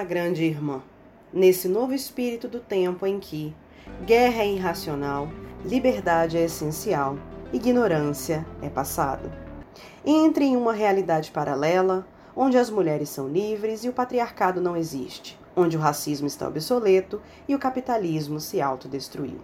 a Grande Irmã, nesse novo espírito do tempo em que guerra é irracional, liberdade é essencial, ignorância é passado. Entre em uma realidade paralela, onde as mulheres são livres e o patriarcado não existe, onde o racismo está obsoleto e o capitalismo se autodestruiu.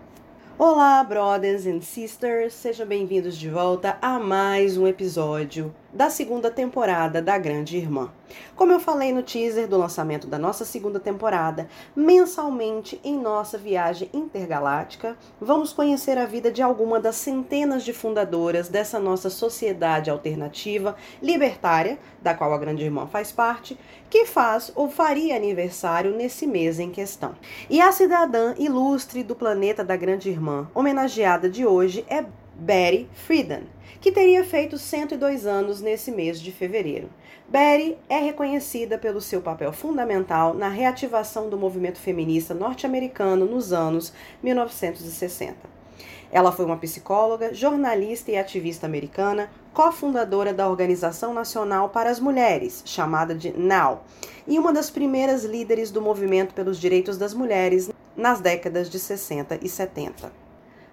Olá, brothers and sisters, sejam bem-vindos de volta a mais um episódio da segunda temporada da Grande Irmã. Como eu falei no teaser do lançamento da nossa segunda temporada, mensalmente em nossa viagem intergaláctica, vamos conhecer a vida de alguma das centenas de fundadoras dessa nossa sociedade alternativa libertária, da qual a Grande Irmã faz parte, que faz ou faria aniversário nesse mês em questão. E a cidadã ilustre do planeta da Grande Irmã, homenageada de hoje, é Betty Friedan, que teria feito 102 anos nesse mês de fevereiro. Betty é reconhecida pelo seu papel fundamental na reativação do movimento feminista norte-americano nos anos 1960. Ela foi uma psicóloga, jornalista e ativista americana, cofundadora da Organização Nacional para as Mulheres, chamada de NOW, e uma das primeiras líderes do movimento pelos direitos das mulheres nas décadas de 60 e 70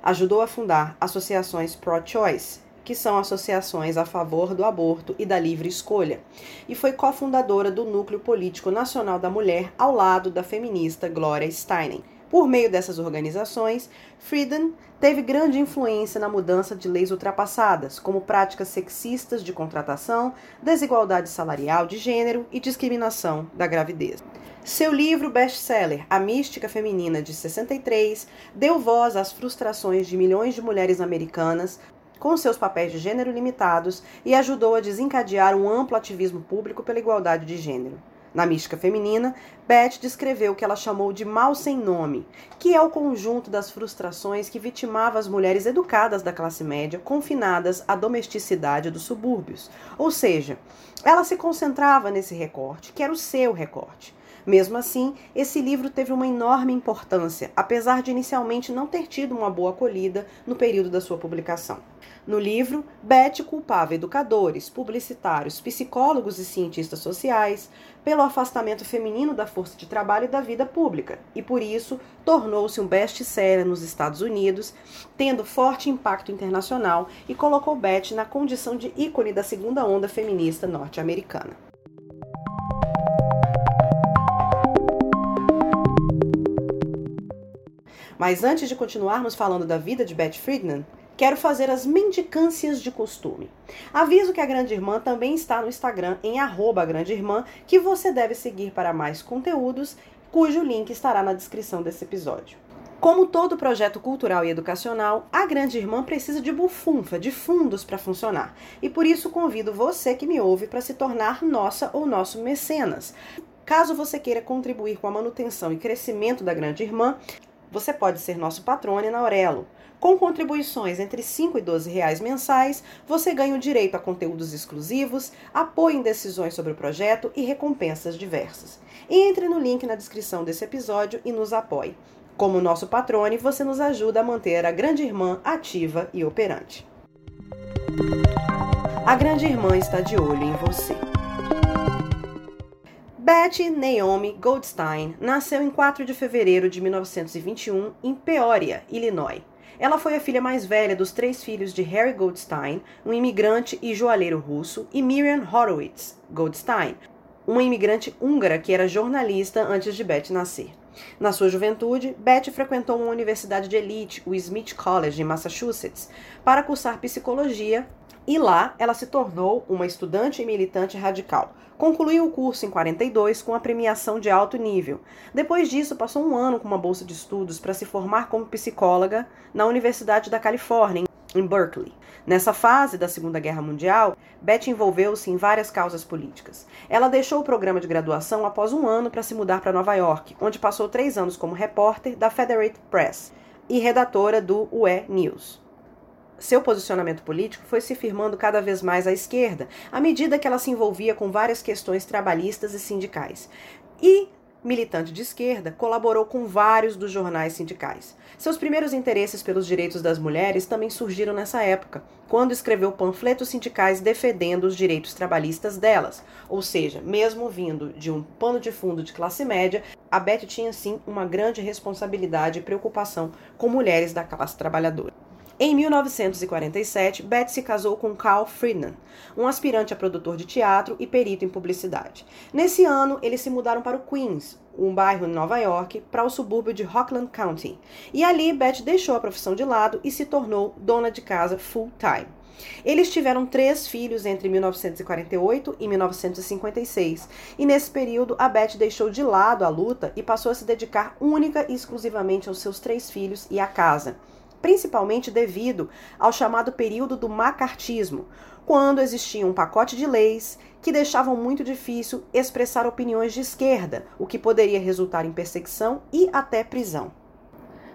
ajudou a fundar associações pro-choice, que são associações a favor do aborto e da livre escolha, e foi cofundadora do Núcleo Político Nacional da Mulher ao lado da feminista Gloria Steinem. Por meio dessas organizações, Frieden teve grande influência na mudança de leis ultrapassadas, como práticas sexistas de contratação, desigualdade salarial de gênero e discriminação da gravidez. Seu livro best-seller, A Mística Feminina, de 63, deu voz às frustrações de milhões de mulheres americanas com seus papéis de gênero limitados e ajudou a desencadear um amplo ativismo público pela igualdade de gênero. Na mística feminina, Beth descreveu o que ela chamou de mal sem nome, que é o conjunto das frustrações que vitimava as mulheres educadas da classe média confinadas à domesticidade dos subúrbios. Ou seja, ela se concentrava nesse recorte, que era o seu recorte. Mesmo assim, esse livro teve uma enorme importância, apesar de inicialmente não ter tido uma boa acolhida no período da sua publicação. No livro, Beth culpava educadores, publicitários, psicólogos e cientistas sociais pelo afastamento feminino da força de trabalho e da vida pública, e por isso tornou-se um best-seller nos Estados Unidos, tendo forte impacto internacional e colocou Beth na condição de ícone da segunda onda feminista norte-americana. Mas antes de continuarmos falando da vida de Beth Friedman, quero fazer as mendicâncias de costume. Aviso que a Grande Irmã também está no Instagram em Grande Irmã, que você deve seguir para mais conteúdos, cujo link estará na descrição desse episódio. Como todo projeto cultural e educacional, a Grande Irmã precisa de bufunfa, de fundos para funcionar. E por isso convido você que me ouve para se tornar nossa ou nosso mecenas. Caso você queira contribuir com a manutenção e crescimento da Grande Irmã, você pode ser nosso patrone na Aurelo. Com contribuições entre 5 e 12 reais mensais, você ganha o direito a conteúdos exclusivos, apoio em decisões sobre o projeto e recompensas diversas. Entre no link na descrição desse episódio e nos apoie. Como nosso patrone, você nos ajuda a manter a Grande Irmã ativa e operante. A Grande Irmã está de olho em você. Betty Naomi Goldstein nasceu em 4 de fevereiro de 1921 em Peoria, Illinois. Ela foi a filha mais velha dos três filhos de Harry Goldstein, um imigrante e joalheiro russo, e Miriam Horowitz Goldstein, uma imigrante húngara que era jornalista antes de Betty nascer. Na sua juventude, Betty frequentou uma universidade de elite, o Smith College, em Massachusetts, para cursar psicologia e lá ela se tornou uma estudante e militante radical. Concluiu o curso em 42 com a premiação de alto nível. Depois disso, passou um ano com uma bolsa de estudos para se formar como psicóloga na Universidade da Califórnia, em Berkeley. Nessa fase da Segunda Guerra Mundial, Betty envolveu-se em várias causas políticas. Ela deixou o programa de graduação após um ano para se mudar para Nova York, onde passou três anos como repórter da Federated Press e redatora do UE News seu posicionamento político foi se firmando cada vez mais à esquerda, à medida que ela se envolvia com várias questões trabalhistas e sindicais. E militante de esquerda, colaborou com vários dos jornais sindicais. Seus primeiros interesses pelos direitos das mulheres também surgiram nessa época, quando escreveu panfletos sindicais defendendo os direitos trabalhistas delas. Ou seja, mesmo vindo de um pano de fundo de classe média, a Beth tinha sim uma grande responsabilidade e preocupação com mulheres da classe trabalhadora. Em 1947, Beth se casou com Carl Friedman, um aspirante a produtor de teatro e perito em publicidade. Nesse ano, eles se mudaram para o Queens, um bairro em Nova York, para o subúrbio de Rockland County. E ali, Beth deixou a profissão de lado e se tornou dona de casa full-time. Eles tiveram três filhos entre 1948 e 1956, e nesse período a Beth deixou de lado a luta e passou a se dedicar única e exclusivamente aos seus três filhos e à casa principalmente devido ao chamado período do macartismo, quando existia um pacote de leis que deixavam muito difícil expressar opiniões de esquerda, o que poderia resultar em perseguição e até prisão.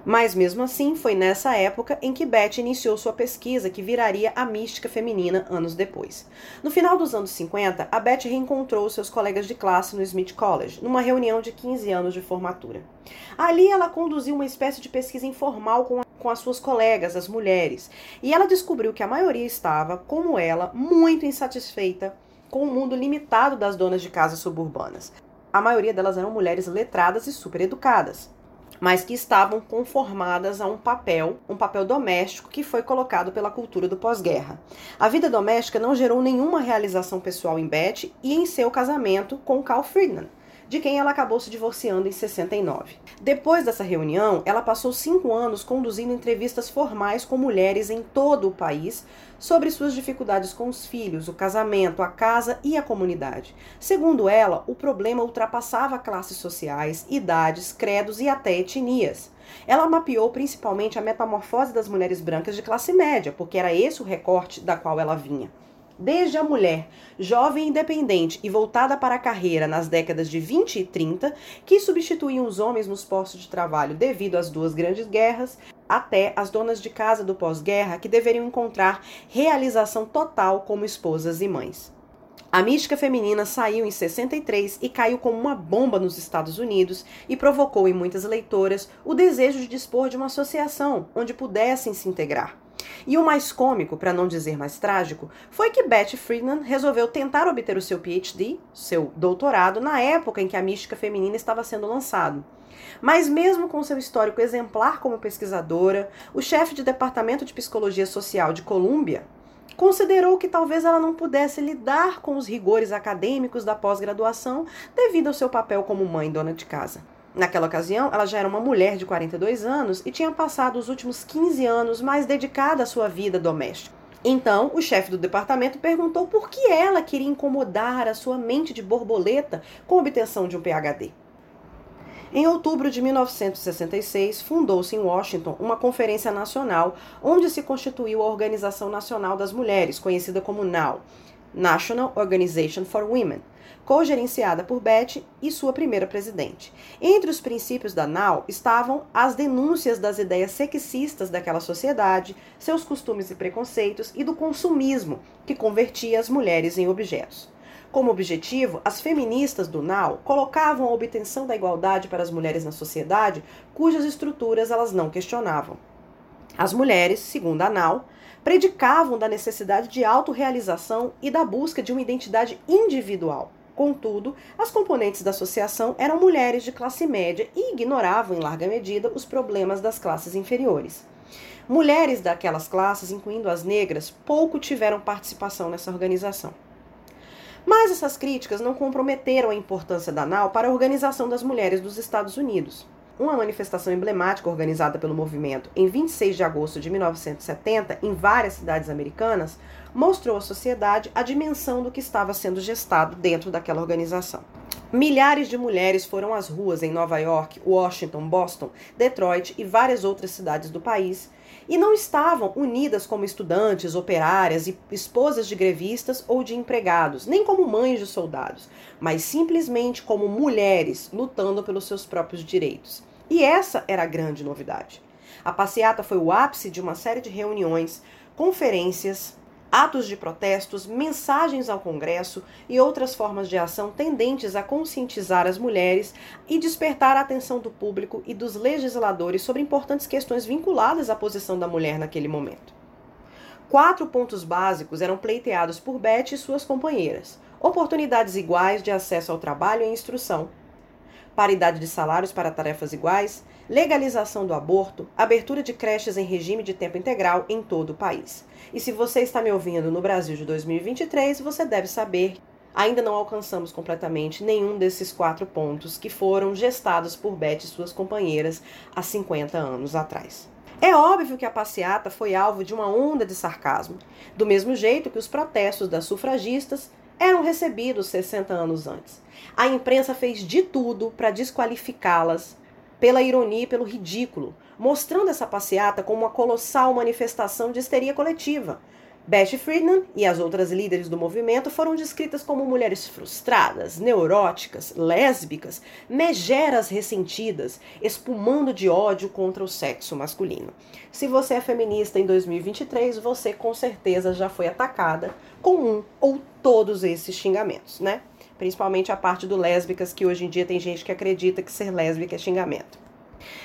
Mas mesmo assim, foi nessa época em que Beth iniciou sua pesquisa que viraria a mística feminina anos depois. No final dos anos 50, a Beth reencontrou seus colegas de classe no Smith College, numa reunião de 15 anos de formatura. Ali ela conduziu uma espécie de pesquisa informal com, com as suas colegas, as mulheres, e ela descobriu que a maioria estava, como ela, muito insatisfeita com o mundo limitado das donas de casas suburbanas. A maioria delas eram mulheres letradas e super educadas mas que estavam conformadas a um papel, um papel doméstico que foi colocado pela cultura do pós-guerra. A vida doméstica não gerou nenhuma realização pessoal em Beth e em seu casamento com Carl Friedman de quem ela acabou se divorciando em 69. Depois dessa reunião, ela passou cinco anos conduzindo entrevistas formais com mulheres em todo o país sobre suas dificuldades com os filhos, o casamento, a casa e a comunidade. Segundo ela, o problema ultrapassava classes sociais, idades, credos e até etnias. Ela mapeou principalmente a metamorfose das mulheres brancas de classe média, porque era esse o recorte da qual ela vinha. Desde a mulher jovem independente e voltada para a carreira nas décadas de 20 e 30, que substituíam os homens nos postos de trabalho devido às duas grandes guerras, até as donas de casa do pós-guerra que deveriam encontrar realização total como esposas e mães. A mística feminina saiu em 63 e caiu como uma bomba nos Estados Unidos e provocou em muitas leitoras o desejo de dispor de uma associação onde pudessem se integrar. E o mais cômico, para não dizer mais trágico, foi que Betty Friedman resolveu tentar obter o seu PhD, seu doutorado, na época em que a mística feminina estava sendo lançado. Mas mesmo com seu histórico exemplar como pesquisadora, o chefe de departamento de psicologia social de Columbia considerou que talvez ela não pudesse lidar com os rigores acadêmicos da pós-graduação devido ao seu papel como mãe dona de casa. Naquela ocasião, ela já era uma mulher de 42 anos e tinha passado os últimos 15 anos mais dedicada à sua vida doméstica. Então, o chefe do departamento perguntou por que ela queria incomodar a sua mente de borboleta com a obtenção de um PhD. Em outubro de 1966, fundou-se em Washington uma conferência nacional onde se constituiu a Organização Nacional das Mulheres, conhecida como NOW, National Organization for Women, co-gerenciada por Beth e sua primeira presidente. Entre os princípios da NAU estavam as denúncias das ideias sexistas daquela sociedade, seus costumes e preconceitos e do consumismo, que convertia as mulheres em objetos. Como objetivo, as feministas do NAU colocavam a obtenção da igualdade para as mulheres na sociedade, cujas estruturas elas não questionavam. As mulheres, segundo a NAU, predicavam da necessidade de autorrealização e da busca de uma identidade individual. Contudo, as componentes da associação eram mulheres de classe média e ignoravam, em larga medida, os problemas das classes inferiores. Mulheres daquelas classes, incluindo as negras, pouco tiveram participação nessa organização. Mas essas críticas não comprometeram a importância da NAU para a organização das mulheres dos Estados Unidos uma manifestação emblemática organizada pelo movimento em 26 de agosto de 1970 em várias cidades americanas, mostrou à sociedade a dimensão do que estava sendo gestado dentro daquela organização. Milhares de mulheres foram às ruas em Nova York, Washington, Boston, Detroit e várias outras cidades do país e não estavam unidas como estudantes, operárias e esposas de grevistas ou de empregados, nem como mães de soldados, mas simplesmente como mulheres lutando pelos seus próprios direitos. E essa era a grande novidade. A passeata foi o ápice de uma série de reuniões, conferências, atos de protestos, mensagens ao Congresso e outras formas de ação tendentes a conscientizar as mulheres e despertar a atenção do público e dos legisladores sobre importantes questões vinculadas à posição da mulher naquele momento. Quatro pontos básicos eram pleiteados por Beth e suas companheiras: oportunidades iguais de acesso ao trabalho e instrução, paridade de salários para tarefas iguais, legalização do aborto, abertura de creches em regime de tempo integral em todo o país. E se você está me ouvindo no Brasil de 2023, você deve saber ainda não alcançamos completamente nenhum desses quatro pontos que foram gestados por Beth e suas companheiras há 50 anos atrás. É óbvio que a passeata foi alvo de uma onda de sarcasmo, do mesmo jeito que os protestos das sufragistas eram recebidos 60 anos antes. A imprensa fez de tudo para desqualificá-las pela ironia e pelo ridículo, mostrando essa passeata como uma colossal manifestação de histeria coletiva. Beth Friedman e as outras líderes do movimento foram descritas como mulheres frustradas, neuróticas, lésbicas, megeras ressentidas, espumando de ódio contra o sexo masculino. Se você é feminista em 2023, você com certeza já foi atacada com um ou todos esses xingamentos, né? Principalmente a parte do lésbicas, que hoje em dia tem gente que acredita que ser lésbica é xingamento.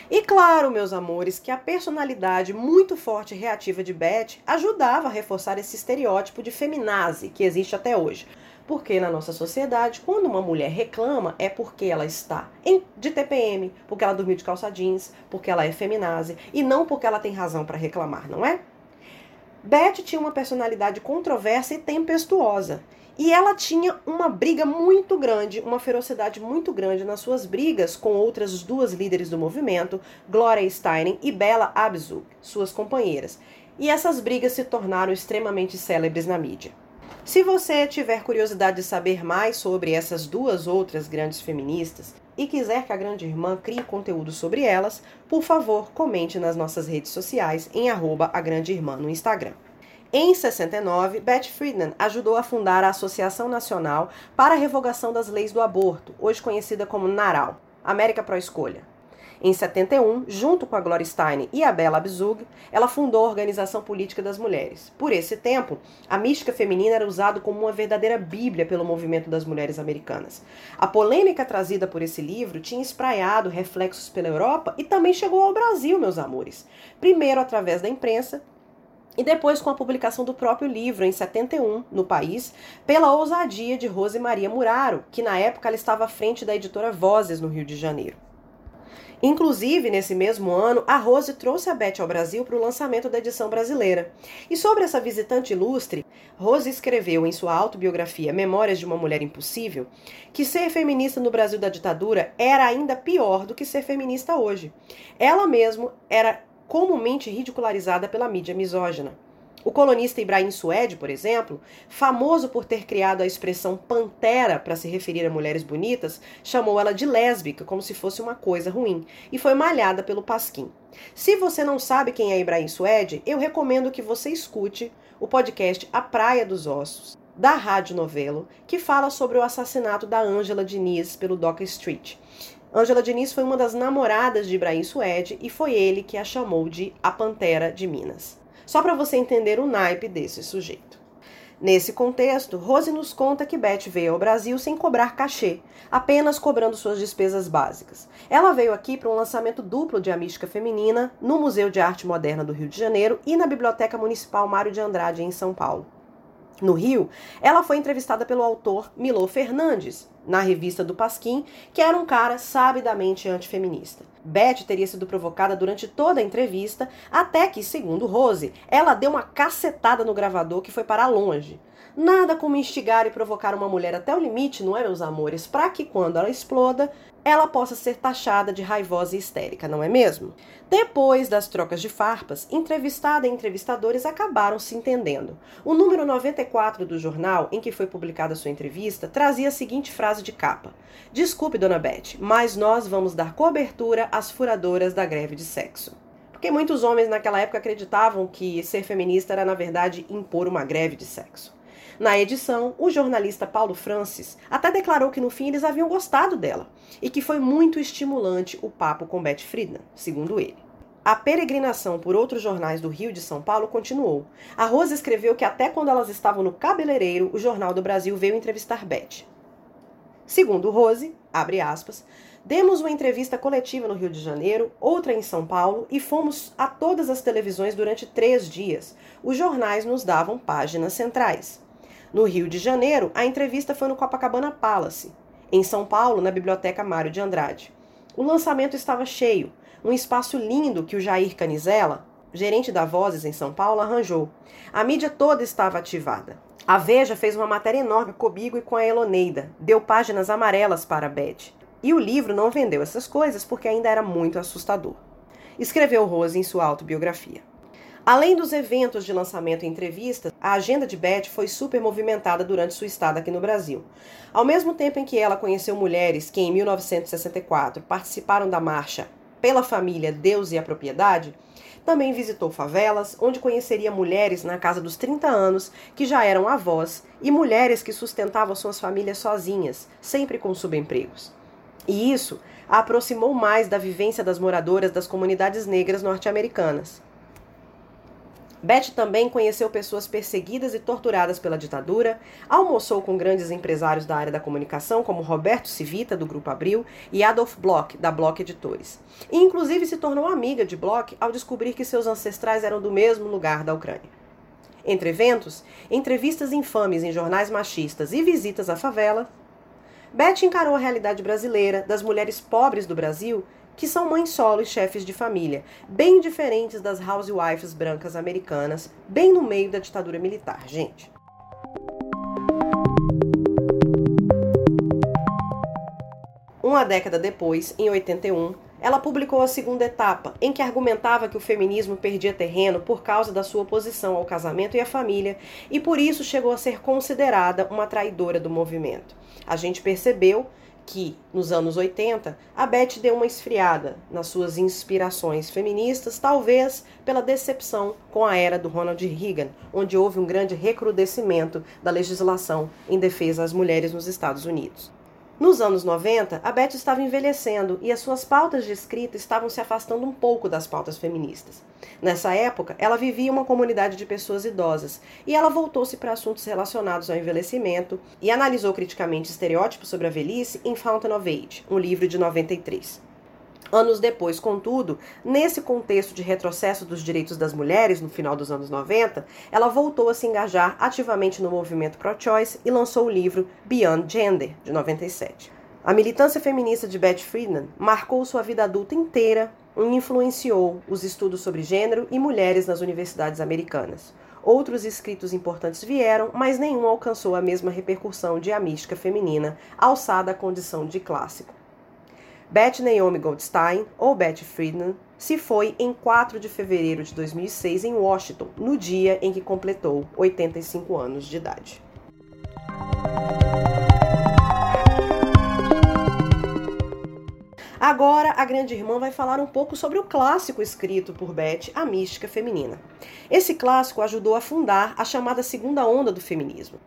E claro, meus amores, que a personalidade muito forte e reativa de Beth ajudava a reforçar esse estereótipo de feminazi que existe até hoje. Porque na nossa sociedade, quando uma mulher reclama, é porque ela está em, de TPM, porque ela dormiu de calça jeans, porque ela é feminazi, e não porque ela tem razão para reclamar, não é? Beth tinha uma personalidade controversa e tempestuosa. E ela tinha uma briga muito grande, uma ferocidade muito grande nas suas brigas com outras duas líderes do movimento, Gloria Steinem e Bella Abzug, suas companheiras. E essas brigas se tornaram extremamente célebres na mídia. Se você tiver curiosidade de saber mais sobre essas duas outras grandes feministas e quiser que a Grande Irmã crie conteúdo sobre elas, por favor, comente nas nossas redes sociais em arroba a Grande Irmã no Instagram. Em 69, Beth Friedman ajudou a fundar a Associação Nacional para a Revogação das Leis do Aborto, hoje conhecida como NARAL, América Pro Escolha. Em 71, junto com a Gloria Steinem e a Bella Abzug, ela fundou a Organização Política das Mulheres. Por esse tempo, a mística feminina era usada como uma verdadeira bíblia pelo movimento das mulheres americanas. A polêmica trazida por esse livro tinha espraiado reflexos pela Europa e também chegou ao Brasil, meus amores. Primeiro através da imprensa e depois com a publicação do próprio livro, em 71, no país, pela ousadia de Rose Maria Muraro, que na época ela estava à frente da editora Vozes, no Rio de Janeiro. Inclusive, nesse mesmo ano, a Rose trouxe a Beth ao Brasil para o lançamento da edição brasileira. E sobre essa visitante ilustre, Rose escreveu em sua autobiografia Memórias de uma Mulher Impossível que ser feminista no Brasil da ditadura era ainda pior do que ser feminista hoje. Ela mesma era comumente ridicularizada pela mídia misógina. O colunista Ibrahim Suede, por exemplo, famoso por ter criado a expressão pantera para se referir a mulheres bonitas, chamou ela de lésbica como se fosse uma coisa ruim e foi malhada pelo Pasquim. Se você não sabe quem é Ibrahim Suede, eu recomendo que você escute o podcast A Praia dos Ossos, da Rádio Novelo, que fala sobre o assassinato da Ângela Diniz pelo Doca Street. Ângela Diniz foi uma das namoradas de Ibrahim Suede e foi ele que a chamou de a Pantera de Minas. Só para você entender o naipe desse sujeito. Nesse contexto, Rose nos conta que Beth veio ao Brasil sem cobrar cachê, apenas cobrando suas despesas básicas. Ela veio aqui para um lançamento duplo de A Mística Feminina no Museu de Arte Moderna do Rio de Janeiro e na Biblioteca Municipal Mário de Andrade, em São Paulo. No Rio, ela foi entrevistada pelo autor Milô Fernandes, na revista do Pasquim, que era um cara sabidamente antifeminista. Beth teria sido provocada durante toda a entrevista, até que, segundo Rose, ela deu uma cacetada no gravador que foi para longe. Nada como instigar e provocar uma mulher até o limite, não é, meus amores? Para que quando ela exploda, ela possa ser taxada de raivosa e histérica, não é mesmo? Depois das trocas de farpas, entrevistada e entrevistadores acabaram se entendendo. O número 94 do jornal em que foi publicada sua entrevista trazia a seguinte frase de capa: Desculpe, dona Beth, mas nós vamos dar cobertura às furadoras da greve de sexo. Porque muitos homens naquela época acreditavam que ser feminista era, na verdade, impor uma greve de sexo. Na edição, o jornalista Paulo Francis até declarou que no fim eles haviam gostado dela e que foi muito estimulante o papo com Beth Friedman, segundo ele. a peregrinação por outros jornais do Rio de São Paulo continuou. A Rosa escreveu que até quando elas estavam no cabeleireiro, o Jornal do Brasil veio entrevistar Beth. Segundo Rose, abre aspas, demos uma entrevista coletiva no Rio de Janeiro, outra em São Paulo e fomos a todas as televisões durante três dias. Os jornais nos davam páginas centrais. No Rio de Janeiro, a entrevista foi no Copacabana Palace. Em São Paulo, na Biblioteca Mário de Andrade. O lançamento estava cheio um espaço lindo que o Jair Canizela, gerente da Vozes em São Paulo, arranjou. A mídia toda estava ativada. A Veja fez uma matéria enorme comigo e com a Eloneida, deu páginas amarelas para a Beth. E o livro não vendeu essas coisas porque ainda era muito assustador. Escreveu Rose em sua autobiografia. Além dos eventos de lançamento e entrevistas, a agenda de Beth foi super movimentada durante sua estada aqui no Brasil. Ao mesmo tempo em que ela conheceu mulheres que, em 1964, participaram da marcha pela família Deus e a Propriedade, também visitou favelas, onde conheceria mulheres na casa dos 30 anos que já eram avós e mulheres que sustentavam suas famílias sozinhas, sempre com subempregos. E isso a aproximou mais da vivência das moradoras das comunidades negras norte-americanas. Beth também conheceu pessoas perseguidas e torturadas pela ditadura, almoçou com grandes empresários da área da comunicação, como Roberto Civita, do Grupo Abril, e Adolf Bloch, da Bloch Editores. E inclusive se tornou amiga de Bloch ao descobrir que seus ancestrais eram do mesmo lugar da Ucrânia. Entre eventos, entrevistas infames em jornais machistas e visitas à favela, Beth encarou a realidade brasileira das mulheres pobres do Brasil que são mães solo e chefes de família, bem diferentes das housewives brancas americanas, bem no meio da ditadura militar, gente. Uma década depois, em 81, ela publicou a segunda etapa, em que argumentava que o feminismo perdia terreno por causa da sua oposição ao casamento e à família, e por isso chegou a ser considerada uma traidora do movimento. A gente percebeu que, nos anos 80, a Beth deu uma esfriada nas suas inspirações feministas, talvez pela decepção com a era do Ronald Reagan, onde houve um grande recrudescimento da legislação em defesa às mulheres nos Estados Unidos. Nos anos 90, a Beth estava envelhecendo e as suas pautas de escrita estavam se afastando um pouco das pautas feministas. Nessa época, ela vivia uma comunidade de pessoas idosas e ela voltou-se para assuntos relacionados ao envelhecimento e analisou criticamente estereótipos sobre a velhice em Fountain of Age, um livro de 93. Anos depois, contudo, nesse contexto de retrocesso dos direitos das mulheres no final dos anos 90, ela voltou a se engajar ativamente no movimento pro-choice e lançou o livro Beyond Gender, de 97. A militância feminista de Beth Friedman marcou sua vida adulta inteira e influenciou os estudos sobre gênero e mulheres nas universidades americanas. Outros escritos importantes vieram, mas nenhum alcançou a mesma repercussão de A Mística Feminina, alçada à condição de clássico. Beth Naomi Goldstein, ou Beth Friedman, se foi em 4 de fevereiro de 2006 em Washington, no dia em que completou 85 anos de idade. Agora, a grande irmã vai falar um pouco sobre o clássico escrito por Beth, A Mística Feminina. Esse clássico ajudou a fundar a chamada segunda onda do feminismo.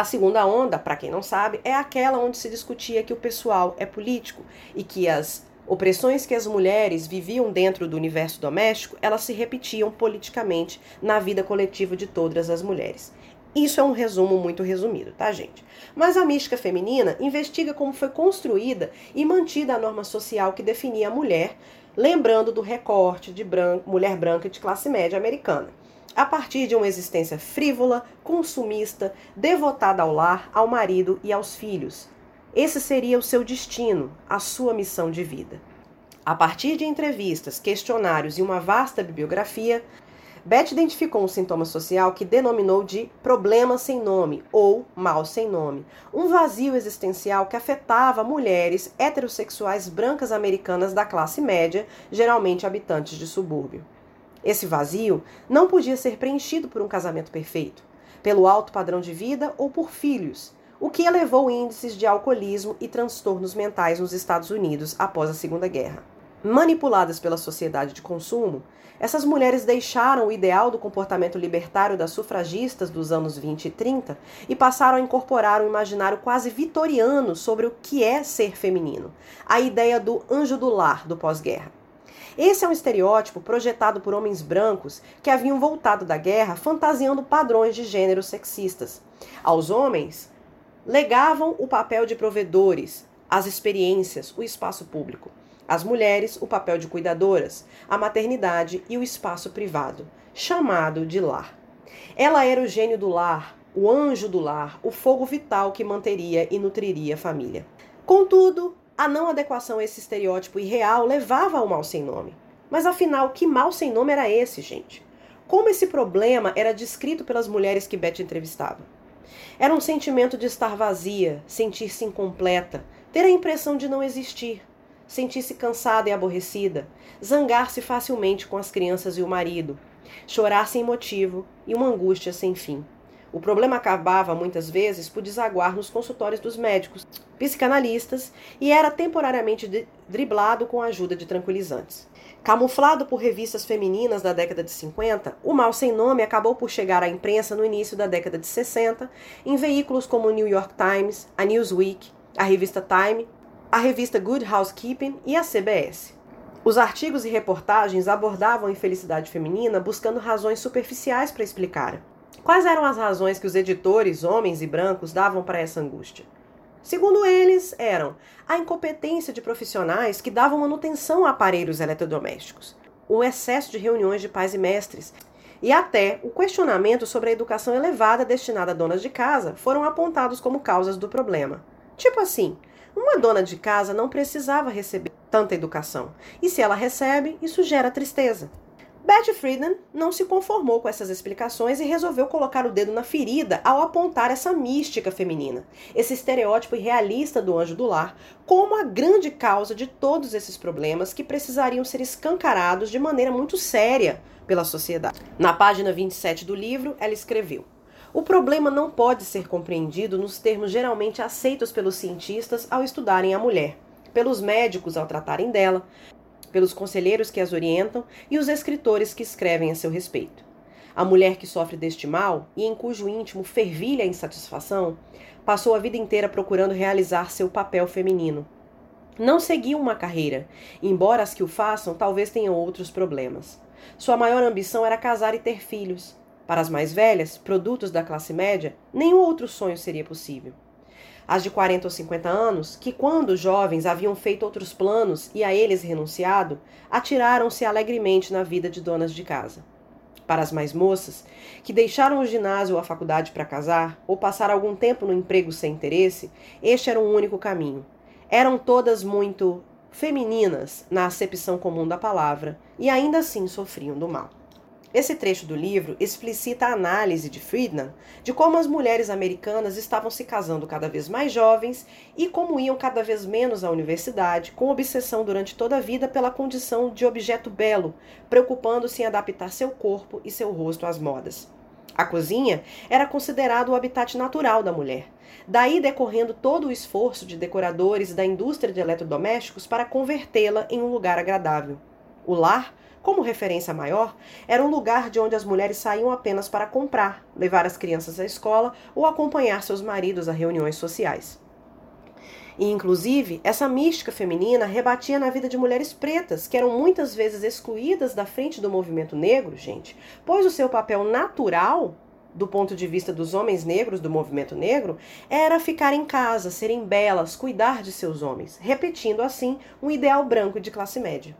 A segunda onda, para quem não sabe, é aquela onde se discutia que o pessoal é político e que as opressões que as mulheres viviam dentro do universo doméstico, elas se repetiam politicamente na vida coletiva de todas as mulheres. Isso é um resumo muito resumido, tá, gente? Mas a mística feminina investiga como foi construída e mantida a norma social que definia a mulher, lembrando do recorte de mulher branca de classe média americana a partir de uma existência frívola, consumista, devotada ao lar, ao marido e aos filhos. Esse seria o seu destino, a sua missão de vida. A partir de entrevistas, questionários e uma vasta bibliografia, Beth identificou um sintoma social que denominou de problema sem nome ou mal sem nome, um vazio existencial que afetava mulheres heterossexuais brancas americanas da classe média, geralmente habitantes de subúrbio. Esse vazio não podia ser preenchido por um casamento perfeito, pelo alto padrão de vida ou por filhos, o que elevou índices de alcoolismo e transtornos mentais nos Estados Unidos após a Segunda Guerra. Manipuladas pela sociedade de consumo, essas mulheres deixaram o ideal do comportamento libertário das sufragistas dos anos 20 e 30 e passaram a incorporar um imaginário quase vitoriano sobre o que é ser feminino, a ideia do anjo do lar do pós-guerra. Esse é um estereótipo projetado por homens brancos que haviam voltado da guerra fantasiando padrões de gênero sexistas. Aos homens, legavam o papel de provedores, as experiências, o espaço público. Às mulheres, o papel de cuidadoras, a maternidade e o espaço privado, chamado de lar. Ela era o gênio do lar, o anjo do lar, o fogo vital que manteria e nutriria a família. Contudo, a não adequação a esse estereótipo irreal levava ao mal sem nome. Mas afinal, que mal sem nome era esse, gente? Como esse problema era descrito pelas mulheres que Beth entrevistava? Era um sentimento de estar vazia, sentir-se incompleta, ter a impressão de não existir, sentir-se cansada e aborrecida, zangar-se facilmente com as crianças e o marido, chorar sem motivo e uma angústia sem fim. O problema acabava muitas vezes por desaguar nos consultórios dos médicos, psicanalistas e era temporariamente driblado com a ajuda de tranquilizantes. Camuflado por revistas femininas da década de 50, o mal sem nome acabou por chegar à imprensa no início da década de 60, em veículos como o New York Times, a Newsweek, a revista Time, a revista Good Housekeeping e a CBS. Os artigos e reportagens abordavam a infelicidade feminina buscando razões superficiais para explicar. Quais eram as razões que os editores, homens e brancos, davam para essa angústia? Segundo eles, eram a incompetência de profissionais que davam manutenção a aparelhos eletrodomésticos, o excesso de reuniões de pais e mestres, e até o questionamento sobre a educação elevada destinada a donas de casa foram apontados como causas do problema. Tipo assim, uma dona de casa não precisava receber tanta educação, e se ela recebe, isso gera tristeza. Betty Friedan não se conformou com essas explicações e resolveu colocar o dedo na ferida ao apontar essa mística feminina, esse estereótipo irrealista do anjo do lar, como a grande causa de todos esses problemas que precisariam ser escancarados de maneira muito séria pela sociedade. Na página 27 do livro, ela escreveu: O problema não pode ser compreendido nos termos geralmente aceitos pelos cientistas ao estudarem a mulher pelos médicos ao tratarem dela, pelos conselheiros que as orientam e os escritores que escrevem a seu respeito. A mulher que sofre deste mal e em cujo íntimo fervilha a insatisfação, passou a vida inteira procurando realizar seu papel feminino. Não seguiu uma carreira, embora as que o façam talvez tenham outros problemas. Sua maior ambição era casar e ter filhos. Para as mais velhas, produtos da classe média, nenhum outro sonho seria possível as de 40 ou 50 anos, que quando jovens haviam feito outros planos e a eles renunciado, atiraram-se alegremente na vida de donas de casa. Para as mais moças, que deixaram o ginásio ou a faculdade para casar, ou passar algum tempo no emprego sem interesse, este era o um único caminho. Eram todas muito femininas na acepção comum da palavra e ainda assim sofriam do mal. Esse trecho do livro explicita a análise de Friedman de como as mulheres americanas estavam se casando cada vez mais jovens e como iam cada vez menos à universidade, com obsessão durante toda a vida pela condição de objeto belo, preocupando-se em adaptar seu corpo e seu rosto às modas. A cozinha era considerado o habitat natural da mulher. Daí decorrendo todo o esforço de decoradores da indústria de eletrodomésticos para convertê-la em um lugar agradável. O lar como referência maior, era um lugar de onde as mulheres saíam apenas para comprar, levar as crianças à escola ou acompanhar seus maridos a reuniões sociais. E, inclusive, essa mística feminina rebatia na vida de mulheres pretas, que eram muitas vezes excluídas da frente do movimento negro, gente, pois o seu papel natural, do ponto de vista dos homens negros do movimento negro, era ficar em casa, serem belas, cuidar de seus homens, repetindo assim um ideal branco de classe média.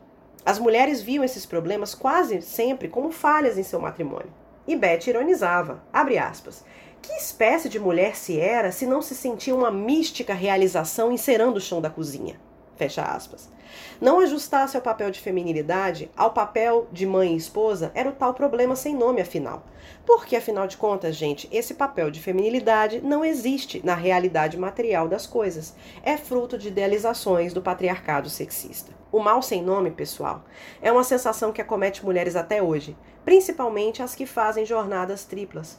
As mulheres viam esses problemas quase sempre como falhas em seu matrimônio. E Beth ironizava, aspas, que espécie de mulher se era se não se sentia uma mística realização encerando o chão da cozinha? Fecha aspas. Não ajustasse ao papel de feminilidade, ao papel de mãe e esposa, era o tal problema sem nome, afinal. Porque, afinal de contas, gente, esse papel de feminilidade não existe na realidade material das coisas. É fruto de idealizações do patriarcado sexista. O mal sem nome, pessoal, é uma sensação que acomete mulheres até hoje, principalmente as que fazem jornadas triplas.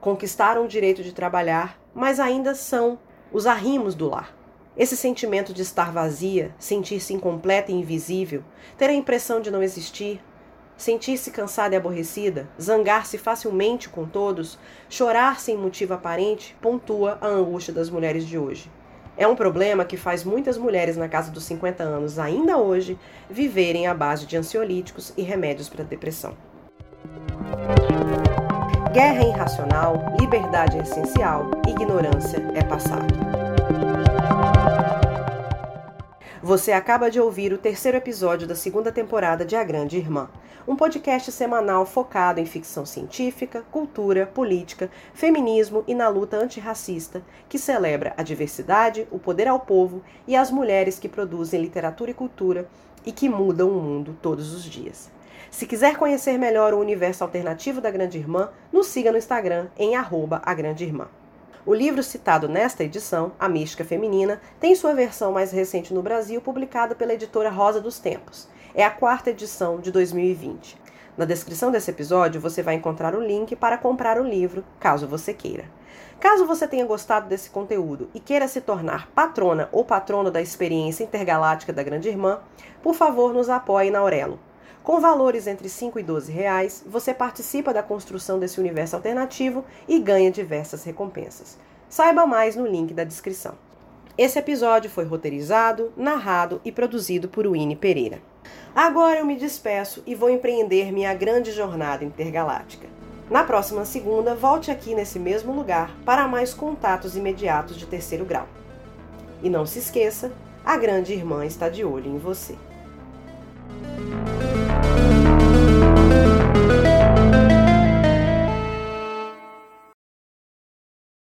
Conquistaram o direito de trabalhar, mas ainda são os arrimos do lar. Esse sentimento de estar vazia, sentir-se incompleta e invisível, ter a impressão de não existir, sentir-se cansada e aborrecida, zangar-se facilmente com todos, chorar sem motivo aparente, pontua a angústia das mulheres de hoje. É um problema que faz muitas mulheres na casa dos 50 anos, ainda hoje, viverem à base de ansiolíticos e remédios para depressão. Guerra é irracional, liberdade é essencial, ignorância é passado. Você acaba de ouvir o terceiro episódio da segunda temporada de A Grande Irmã, um podcast semanal focado em ficção científica, cultura, política, feminismo e na luta antirracista, que celebra a diversidade, o poder ao povo e as mulheres que produzem literatura e cultura e que mudam o mundo todos os dias. Se quiser conhecer melhor o universo alternativo da Grande Irmã, nos siga no Instagram em arroba a Grande Irmã. O livro citado nesta edição, A Mística Feminina, tem sua versão mais recente no Brasil, publicada pela editora Rosa dos Tempos. É a quarta edição de 2020. Na descrição desse episódio você vai encontrar o link para comprar o livro, caso você queira. Caso você tenha gostado desse conteúdo e queira se tornar patrona ou patrono da experiência intergaláctica da Grande Irmã, por favor nos apoie na Aurelo. Com valores entre 5 e 12 reais, você participa da construção desse universo alternativo e ganha diversas recompensas. Saiba mais no link da descrição. Esse episódio foi roteirizado, narrado e produzido por Winnie Pereira. Agora eu me despeço e vou empreender minha grande jornada intergaláctica. Na próxima segunda, volte aqui nesse mesmo lugar para mais contatos imediatos de terceiro grau. E não se esqueça, a grande irmã está de olho em você. Thank you.